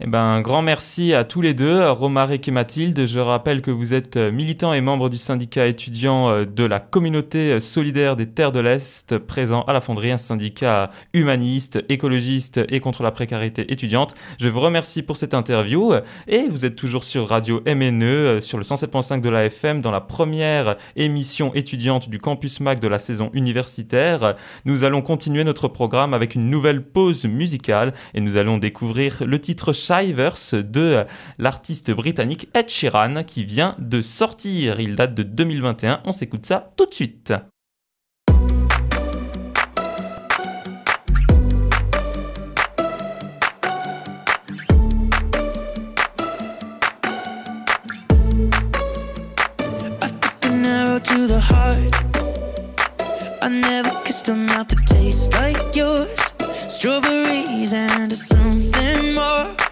Speaker 7: Eh ben, un grand merci à tous les deux, Romaric et Mathilde. Je rappelle que vous êtes militants et membres du syndicat étudiant euh, de la communauté solidaire des terres de l'Est, présent à la Fonderie, un syndicat humaniste, écologiste et contre la précarité étudiante. Je vous remercie pour cette interview et vous êtes toujours sur Radio MNE, euh, sur le 107.5 de la FM, dans la première émission étudiante du Campus Mac de la saison universitaire. Nous allons continuer notre programme avec une nouvelle pause musicale et nous allons découvrir le titre Shivers de l'artiste britannique Ed Sheeran qui vient de sortir. Il date de 2021. On s'écoute ça tout de suite.
Speaker 36: to the heart. I never kissed a mouth that tastes like yours. Strawberries and something more.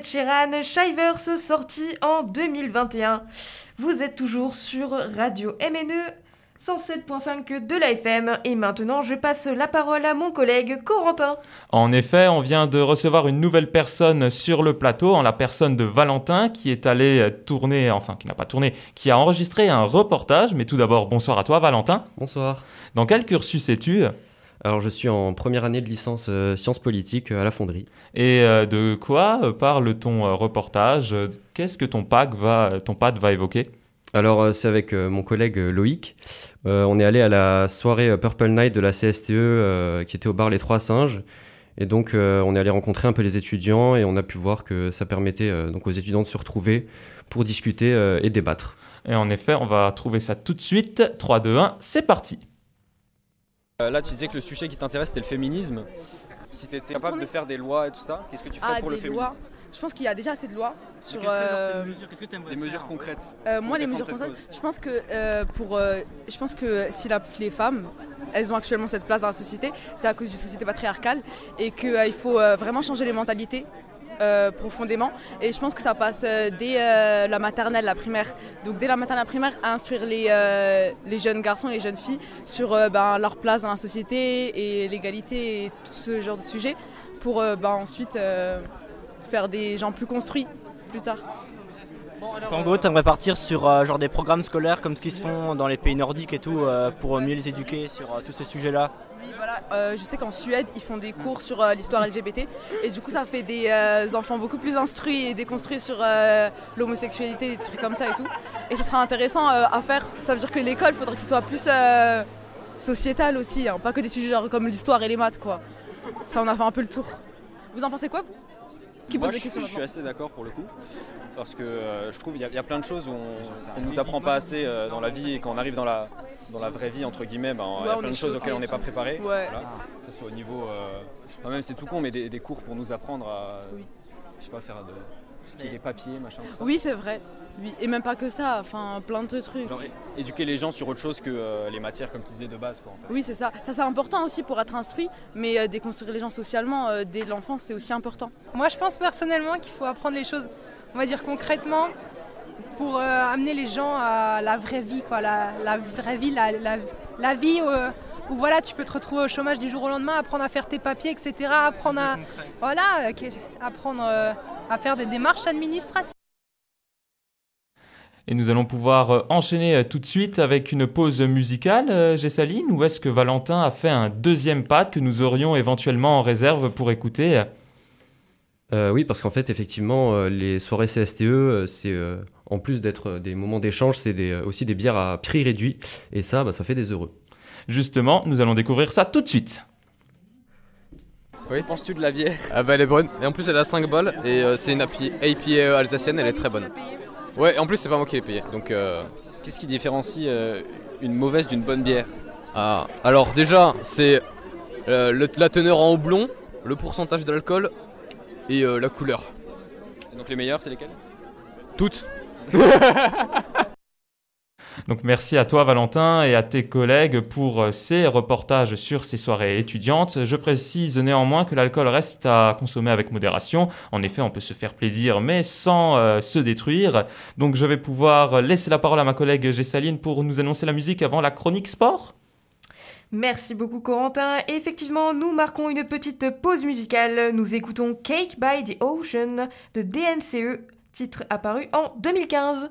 Speaker 6: d'Ed Sheeran, Shivers, sorti en 2021. Vous êtes toujours sur Radio MNE 107.5 de la FM et maintenant je passe la parole à mon collègue Corentin.
Speaker 7: En effet, on vient de recevoir une nouvelle personne sur le plateau, en la personne de Valentin, qui est allé tourner, enfin qui n'a pas tourné, qui a enregistré un reportage. Mais tout d'abord, bonsoir à toi Valentin.
Speaker 37: Bonsoir.
Speaker 7: Dans quel cursus es-tu?
Speaker 37: Alors je suis en première année de licence euh, sciences politiques euh, à la Fonderie.
Speaker 7: Et euh, de quoi parle ton reportage? Qu'est-ce que ton PAC va, ton PAD va évoquer?
Speaker 37: Alors c'est avec mon collègue Loïc. On est allé à la soirée Purple Night de la CSTE qui était au bar Les Trois Singes. Et donc euh, on est allé rencontrer un peu les étudiants et on a pu voir que ça permettait euh, donc aux étudiants de se retrouver pour discuter euh, et débattre.
Speaker 7: Et en effet, on va trouver ça tout de suite. 3, 2, 1, c'est parti.
Speaker 38: Euh, Là, tu disais que le sujet qui t'intéresse, c'était le féminisme. Si tu étais capable de faire des lois et tout ça, qu'est-ce que tu ferais
Speaker 39: Ah,
Speaker 38: pour le
Speaker 39: des
Speaker 38: féminisme
Speaker 39: lois. Je pense qu'il y a déjà assez de lois sur.
Speaker 38: qu'est-ce que, genre,
Speaker 39: euh,
Speaker 38: Des mesures concrètes.
Speaker 39: euh, moi, les mesures concrètes,
Speaker 38: cause.
Speaker 39: je pense que euh, pour, euh, je pense que si la- les femmes, elles ont actuellement cette place dans la société, c'est à cause d'une société patriarcale et qu'il faut euh, vraiment changer les mentalités. Euh, profondément et je pense que ça passe euh, dès euh, la maternelle, la primaire. Donc dès la maternelle, la primaire, à instruire les, jeunes garçons, les jeunes filles sur ben, leur place dans la société et l'égalité et tout ce genre de sujet pour ben, ensuite faire des gens plus construits plus tard.
Speaker 40: En gros, tu aimerais partir sur genre des programmes scolaires comme ce qui se font dans les pays nordiques et tout pour mieux les éduquer sur tous ces sujets-là?
Speaker 39: Oui, voilà. Euh, je sais qu'en Suède, ils font des cours sur euh, l'histoire LGBT et du coup, ça fait des euh, enfants beaucoup plus instruits et déconstruits sur l'homosexualité, des trucs comme ça et tout. Et ce sera intéressant à faire. Ça veut dire que l'école, faudrait que ce soit plus sociétal aussi, hein, pas que des sujets comme l'histoire et les maths, quoi. Ça, on a fait un peu le tour. Vous en pensez quoi, vous? Qui
Speaker 38: Moi,
Speaker 39: pose des
Speaker 38: je,
Speaker 39: questions
Speaker 38: je suis assez d'accord pour le coup. Parce que euh, je trouve qu'il y, a- il y a plein de choses où on- qu'on ne nous apprend pas assez euh, dans la vie et quand on arrive dans la, dans la vraie vie, entre guillemets, ben, il y a plein de choses auxquelles on n'est pas préparé.
Speaker 39: Ouais.
Speaker 38: Voilà. Que ce soit au niveau. euh, enfin, même c'est tout con, mais des, des cours pour nous apprendre à. Je sais pas, faire de. Ce qui est les papiers, machin. tout ça.
Speaker 39: Oui, c'est vrai. Oui. Et même pas que ça, enfin, plein de trucs.
Speaker 38: Genre, éduquer les gens sur autre chose que euh, les matières, comme tu disais, de base. Quoi, en fait.
Speaker 39: Oui, c'est ça. Ça, c'est important aussi pour être instruit, mais euh, déconstruire les gens socialement euh, dès l'enfance, c'est aussi important.
Speaker 41: Moi, je pense personnellement qu'il faut apprendre les choses, on va dire concrètement, pour euh, amener les gens à la vraie vie, quoi, la, la vraie vie, la, la- la vie euh, où voilà, tu peux te retrouver au chômage du jour au lendemain, apprendre à faire tes papiers, etc., apprendre à, voilà, apprendre euh, à faire des démarches administratives.
Speaker 7: Et nous allons pouvoir euh, enchaîner euh, tout de suite avec une pause musicale, Gessaline, ou est-ce que Valentin a fait un deuxième pad que nous aurions éventuellement en réserve pour écouter
Speaker 37: Euh, oui, parce qu'en fait, effectivement, les soirées CSTE, c'est euh, en plus d'être des moments d'échange, c'est aussi des bières à prix réduit. Et ça, bah, ça fait des heureux.
Speaker 7: Justement, nous allons découvrir ça tout de suite.
Speaker 42: Oui, penses-tu de la bière Ah bah elle est bonne. Et en plus elle a 5 balles et euh, c'est une API, APA alsacienne, elle est très bonne. Ouais, et en plus c'est pas moi qui l'ai payé. Donc euh,
Speaker 38: Qu'est-ce qui différencie euh, une mauvaise d'une bonne bière?
Speaker 42: Ah, alors déjà c'est euh, le- la teneur en houblon, le pourcentage d'alcool et euh, la couleur.
Speaker 38: Et donc les meilleures, c'est lesquelles?
Speaker 42: Toutes.
Speaker 7: Donc merci à toi Valentin et à tes collègues pour euh, ces reportages sur ces soirées étudiantes. Je précise néanmoins que l'alcool reste à consommer avec modération. En effet, on peut se faire plaisir mais sans euh, se détruire. Donc je vais pouvoir laisser la parole à ma collègue Gessaline pour nous annoncer la musique avant la chronique sport.
Speaker 6: Merci beaucoup Corentin. Effectivement, nous marquons une petite pause musicale. Nous écoutons Cake by the Ocean de DNCE, titre apparu en 2015.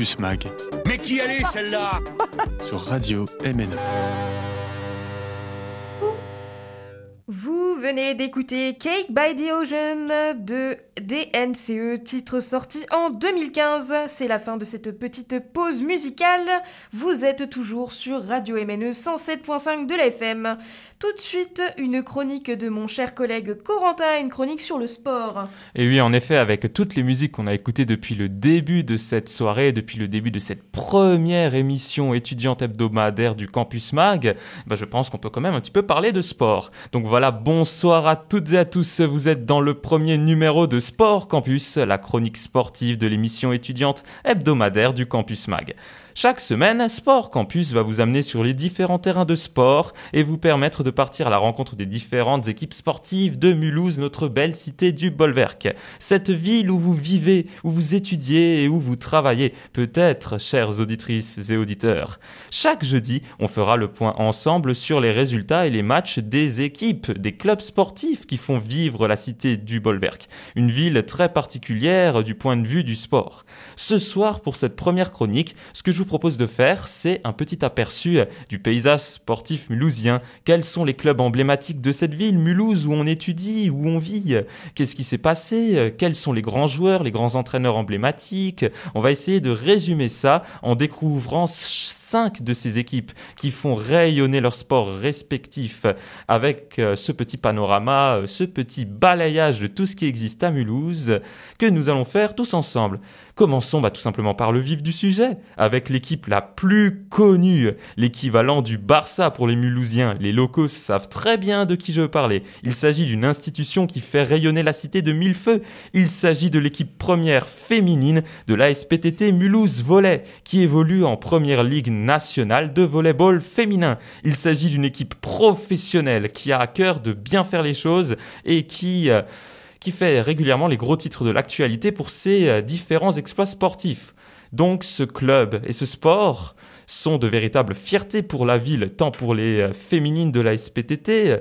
Speaker 5: Campus Mag
Speaker 43: Mais qui elle est celle-là?
Speaker 5: Sur Radio MNE.
Speaker 6: Vous venez d'écouter Cake by the Ocean de DNCE, titre sorti en 2015. C'est la fin de cette petite pause musicale. Vous êtes toujours sur Radio MNE 107.5 de la FM. Tout de suite, une chronique de mon cher collègue Corentin, une chronique sur le sport.
Speaker 7: Et oui, en effet, avec toutes les musiques qu'on a écoutées depuis le début de cette soirée, depuis le début de cette première émission étudiante hebdomadaire du Campus Mag, bah, je pense qu'on peut quand même un petit peu parler de sport. Donc voilà, bonsoir à toutes et à tous. Vous êtes dans le premier numéro de Sport Campus, la chronique sportive de l'émission étudiante hebdomadaire du Campus Mag. Chaque semaine, Sport Campus va vous amener sur les différents terrains de sport et vous permettre de partir à la rencontre des différentes équipes sportives de Mulhouse, notre belle cité du Bolwerk. Cette ville où vous vivez, où vous étudiez et où vous travaillez, peut-être, chères auditrices et auditeurs. Chaque jeudi, on fera le point ensemble sur les résultats et les matchs des équipes, des clubs sportifs qui font vivre la cité du Bolwerk. Une ville très particulière du point de vue du sport. Ce soir, pour cette première chronique, ce que vous propose de faire, c'est un petit aperçu du paysage sportif mulhousien. Quels sont les clubs emblématiques de cette ville, Mulhouse, où on étudie, où on vit? Qu'est-ce qui s'est passé? Quels sont les grands joueurs, les grands entraîneurs emblématiques? On va essayer de résumer ça en découvrant cinq de ces équipes qui font rayonner leur sport respectif avec euh, ce petit panorama, euh, ce petit balayage de tout ce qui existe à Mulhouse que nous allons faire tous ensemble. Commençons bah, tout simplement par le vif du sujet, avec l'équipe la plus connue, l'équivalent du Barça pour les Mulhousiens. Les locaux savent très bien de qui je veux parler. Il s'agit d'une institution qui fait rayonner la cité de mille feux. Il s'agit de l'équipe première féminine de la SPTT Mulhouse Volley, qui évolue en première ligue nationale de volleyball féminin. Il s'agit d'une équipe professionnelle qui a à cœur de bien faire les choses et qui... euh, qui fait régulièrement les gros titres de l'actualité pour ses euh, différents exploits sportifs. Donc ce club et ce sport sont de véritables fiertés pour la ville, tant pour les euh, féminines de la SPTT,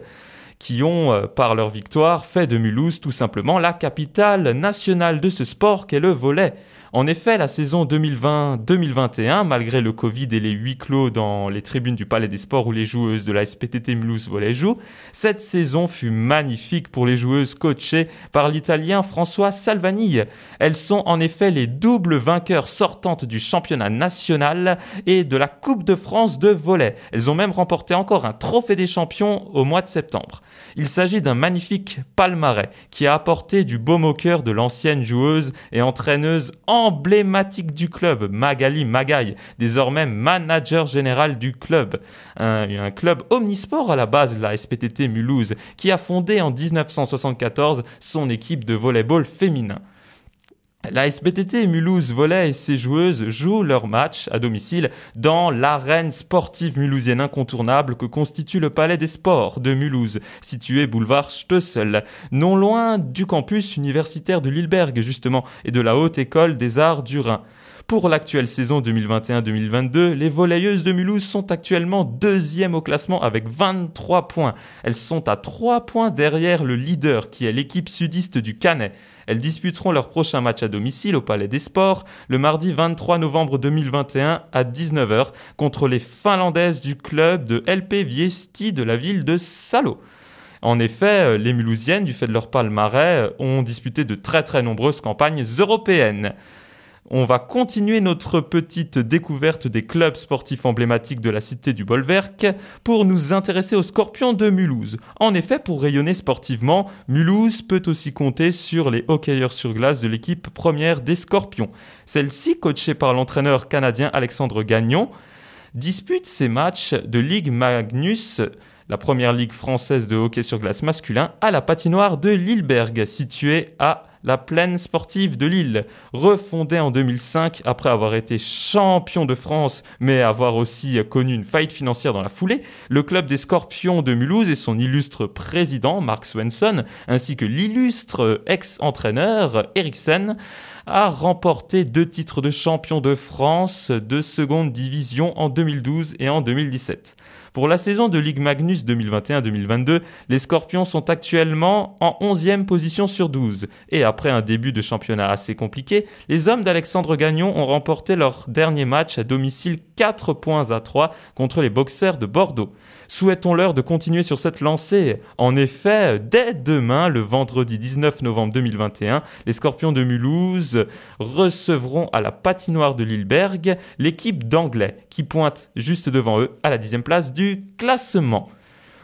Speaker 7: qui ont, par leur victoire, fait de Mulhouse tout simplement la capitale nationale de ce sport qu'est le volet. En effet, la saison 2020-2021, malgré le Covid et les huis clos dans les tribunes du Palais des Sports où les joueuses de la SPTT Mulhouse Volley jouent, cette saison fut magnifique pour les joueuses coachées par l'Italien François Salvani. Elles sont en effet les doubles vainqueurs sortantes du championnat national et de la Coupe de France de volley. Elles ont même remporté encore un trophée des champions au mois de septembre. Il s'agit d'un magnifique palmarès qui a apporté du baume au cœur de l'ancienne joueuse et entraîneuse emblématique du club, Magali Magaille, désormais manager général du club. Un, un club omnisport à la base de la SPTT Mulhouse, qui a fondé en 1974 son équipe de volleyball féminin. La SBTT Mulhouse Volley et ses joueuses jouent leurs matchs à domicile dans l'arène sportive mulhousienne incontournable que constitue le Palais des Sports de Mulhouse, situé boulevard Stoessel, non loin du campus universitaire de Lilleberg justement et de la Haute École des Arts du Rhin. Pour l'actuelle saison 2021-2022, les volleyeuses de Mulhouse sont actuellement deuxième au classement avec 23 points. Elles sont à 3 points derrière le leader qui est l'équipe sudiste du Canet. Elles disputeront leur prochain match à domicile au Palais des Sports le mardi 23 novembre 2021 à 19h contre les Finlandaises du club de LP Viesti de la ville de Salo. En effet, les Mulhousiennes, du fait de leur palmarès, ont disputé de très très nombreuses campagnes européennes. On va continuer notre petite découverte des clubs sportifs emblématiques de la cité du Bolwerk pour nous intéresser aux Scorpions de Mulhouse. En effet, pour rayonner sportivement, Mulhouse peut aussi compter sur les hockeyeurs sur glace de l'équipe première des Scorpions. Celle-ci, coachée par l'entraîneur canadien Alexandre Gagnon, dispute ses matchs de Ligue Magnus la première ligue française de hockey sur glace masculin, à la patinoire de Lilleberg, située à la plaine sportive de Lille, refondée en 2005 après avoir été champion de France, mais avoir aussi connu une faillite financière dans la foulée, le club des Scorpions de Mulhouse et son illustre président, Mark Swenson, ainsi que l'illustre ex-entraîneur Eriksen, a remporté deux titres de champion de France de seconde division en 2012 et en 2017. Pour la saison de Ligue Magnus 2021-2022, les Scorpions sont actuellement en 11e position sur 12. Et après un début de championnat assez compliqué, les hommes d'Alexandre Gagnon ont remporté leur dernier match à domicile 4 points à 3 contre les boxeurs de Bordeaux. Souhaitons-leur de continuer sur cette lancée. En effet, dès demain, le vendredi 19 novembre 2021, les Scorpions de Mulhouse recevront à la patinoire de Lilleberg l'équipe d'Anglais qui pointe juste devant eux à la dixième place du classement.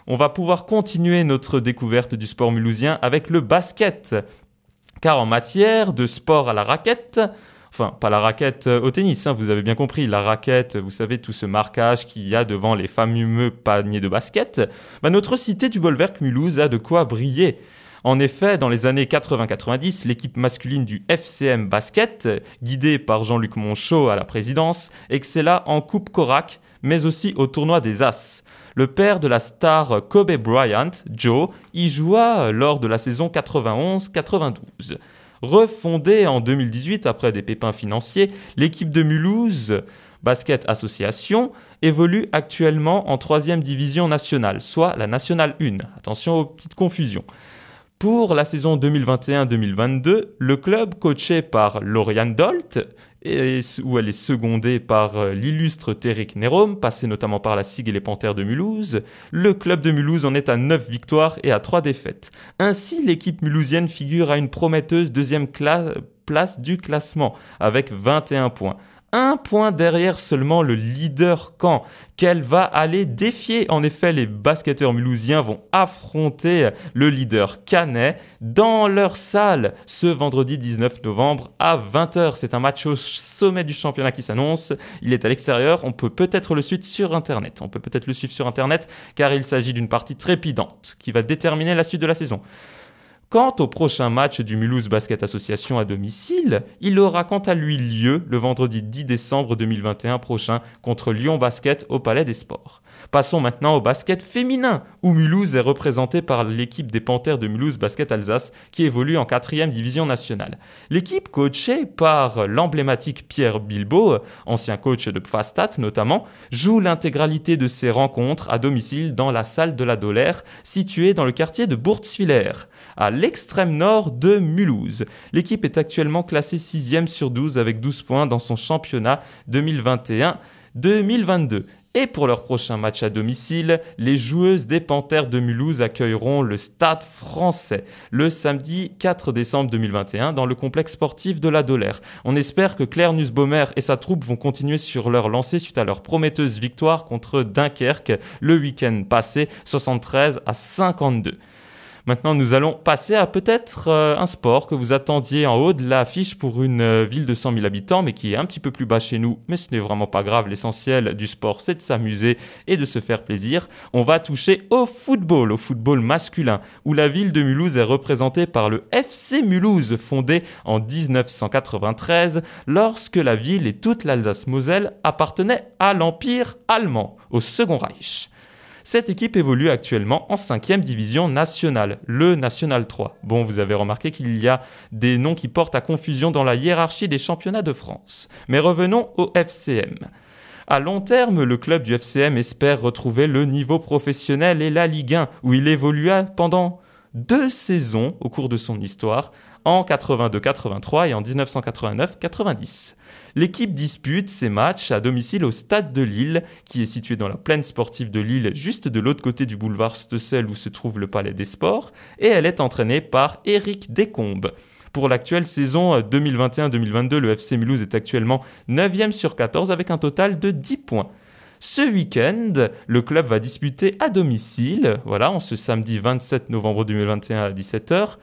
Speaker 7: On va pouvoir continuer notre découverte du sport mulhousien avec le basket. Car en matière de sport à la raquette, Enfin, pas la raquette euh, au tennis, hein, vous avez bien compris, la raquette, vous savez, tout ce marquage qu'il y a devant les fameux paniers de basket. Bah, notre cité du Bolwerk Mulhouse a de quoi briller. En effet, dans les années 80-90, l'équipe masculine du FCM Basket, guidée par Jean-Luc Monchot à la présidence, excella en Coupe Korak, mais aussi au tournoi des As. Le père de la star Kobe Bryant, Joe, y joua lors de la saison 91-92. Refondée en 2018 après des pépins financiers, l'équipe de Mulhouse Basket Association évolue actuellement en 3 division nationale, soit la nationale 1. Attention aux petites confusions. Pour la saison 2021-2022, le club coaché par Lauriane Dolt où elle est secondée par euh, l'illustre Téric Nérom, passé notamment par la SIG et les Panthères de Mulhouse. Le club de Mulhouse en est à 9 victoires et à 3 défaites. Ainsi, l'équipe mulhousienne figure à une prometteuse deuxième place du classement, avec 21 points un point derrière seulement le leader Caen, qu'elle va aller défier. En effet, les basketteurs mulhousiens vont affronter le leader Canet dans leur salle ce vendredi 19 novembre à 20h. C'est un match au sommet du championnat qui s'annonce. Il est à l'extérieur. On peut peut-être le suivre sur Internet. On peut peut-être le suivre sur Internet car il s'agit d'une partie trépidante qui va déterminer la suite de la saison. Quant au prochain match du Mulhouse Basket Association à domicile, il aura quant à lui lieu le vendredi 10 décembre 2021 prochain contre Lyon Basket au Palais des Sports. Passons maintenant au basket féminin, où Mulhouse est représenté par l'équipe des Panthères de Mulhouse Basket Alsace qui évolue en 4 division nationale. L'équipe coachée par l'emblématique Pierre Bilbao, ancien coach de Pfastat notamment, joue l'intégralité de ses rencontres à domicile dans la salle de la Dolaire, située dans le quartier de Bourtzwiller. À l'extrême nord de Mulhouse. L'équipe est actuellement classée 6 sur 12 avec 12 points dans son championnat 2021-2022. Et pour leur prochain match à domicile, les joueuses des Panthères de Mulhouse accueilleront le Stade français le samedi 4 décembre 2021 dans le complexe sportif de la Dolère. On espère que Claire Nussbaumer et sa troupe vont continuer sur leur lancée suite à leur prometteuse victoire contre Dunkerque le week-end passé, 73 à 52. Maintenant, nous allons passer à peut-être euh, un sport que vous attendiez en haut de l'affiche pour une euh, ville de 100 000 habitants, mais qui est un petit peu plus bas chez nous. Mais ce n'est vraiment pas grave. L'essentiel du sport, c'est de s'amuser et de se faire plaisir. On va toucher au football, au football masculin, où la ville de Mulhouse est représentée par le FC Mulhouse, fondé en 1993, lorsque la ville et toute l'Alsace-Moselle appartenaient à l'Empire allemand, au Second Reich. Cette équipe évolue actuellement en 5e division nationale, le National 3. Bon, vous avez remarqué qu'il y a des noms qui portent à confusion dans la hiérarchie des championnats de France. Mais revenons au FCM. À long terme, le club du FCM espère retrouver le niveau professionnel et la Ligue 1, où il évolua pendant deux saisons au cours de son histoire, en 82-83 et en 1989-90. L'équipe dispute ses matchs à domicile au Stade de Lille, qui est situé dans la plaine sportive de Lille, juste de l'autre côté du boulevard Stessel où se trouve le Palais des Sports, et elle est entraînée par Éric Descombes. Pour l'actuelle saison 2021-2022, le FC Mulhouse est actuellement 9e sur 14 avec un total de 10 points. Ce week-end, le club va disputer à domicile, voilà, en ce samedi 27 novembre 2021 à 17h,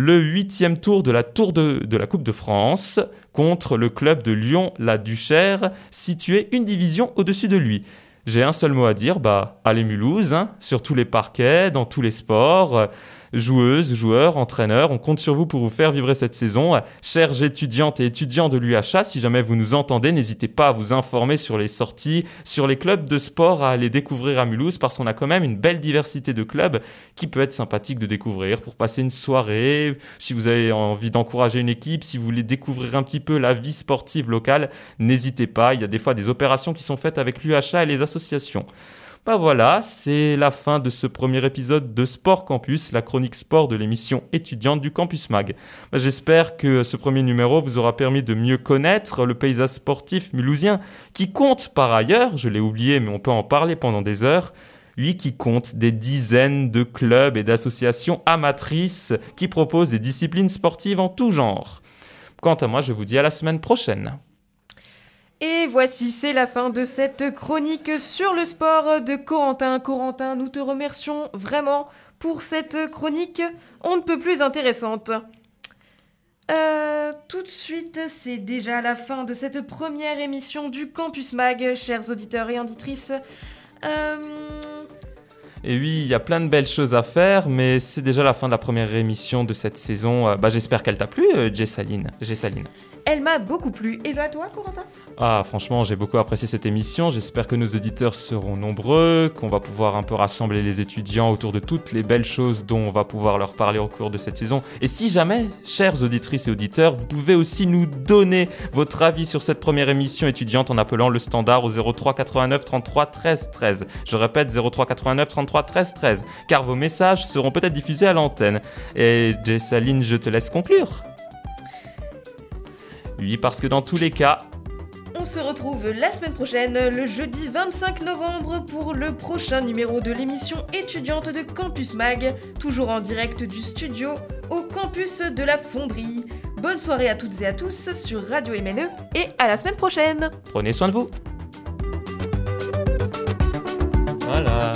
Speaker 7: le huitième tour de la, tour de, la Coupe de France contre le club de Lyon-La Duchère, situé une division au-dessus de lui. J'ai un seul mot à dire, bah allez Mulhouse, hein, sur tous les parquets, dans tous les sports joueuses, joueurs, entraîneurs. On compte sur vous pour vous faire vivre cette saison. Chers étudiantes et étudiants de l'UHA, si jamais vous nous entendez, n'hésitez pas à vous informer sur les sorties, sur les clubs de sport à aller découvrir à Mulhouse parce qu'on a quand même une belle diversité de clubs qui peut être sympathique de découvrir pour passer une soirée. Si vous avez envie d'encourager une équipe, si vous voulez découvrir un petit peu la vie sportive locale, n'hésitez pas. Il y a des fois des opérations qui sont faites avec l'UHA et les associations. Bah voilà, c'est la fin de ce premier épisode de Sport Campus, la chronique sport de l'émission étudiante du Campus Mag. Bah, j'espère que ce premier numéro vous aura permis de mieux connaître le paysage sportif mulhousien, qui compte par ailleurs, je l'ai oublié mais on peut en parler pendant des heures, lui qui compte des dizaines de clubs et d'associations amatrices qui proposent des disciplines sportives en tout genre. Quant à moi, je vous dis à la semaine prochaine.
Speaker 6: Et voici, c'est la fin de cette chronique sur le sport de Corentin. Corentin, nous te remercions vraiment pour cette chronique on ne peut plus intéressante. Euh, tout de suite, c'est déjà la fin de cette première émission du Campus Mag, chers auditeurs et auditrices. Euh,
Speaker 7: et oui, il y a plein de belles choses à faire, mais c'est déjà la fin de la première émission de cette saison. Euh, bah, J'espère qu'elle t'a plu, euh, Jessaline.
Speaker 6: Elle m'a beaucoup plu. Et toi, Corentin?
Speaker 7: Ah, franchement, j'ai beaucoup apprécié cette émission. J'espère que nos auditeurs seront nombreux, qu'on va pouvoir un peu rassembler les étudiants autour de toutes les belles choses dont on va pouvoir leur parler au cours de cette saison. Et si jamais, chères auditrices et auditeurs, vous pouvez aussi nous donner votre avis sur cette première émission étudiante en appelant le standard au 03 89 33 13 13. Je répète, 03 89 33 13 13, car vos messages seront peut-être diffusés à l'antenne. Et Jessaline, je te laisse conclure. Oui, parce que dans tous les cas,
Speaker 6: on se retrouve la semaine prochaine, le jeudi 25 novembre, pour le prochain numéro de l'émission étudiante de Campus Mag, toujours en direct du studio au campus de la Fonderie. Bonne soirée à toutes et à tous sur Radio MNE et à la semaine prochaine.
Speaker 7: Prenez soin de vous. Voilà.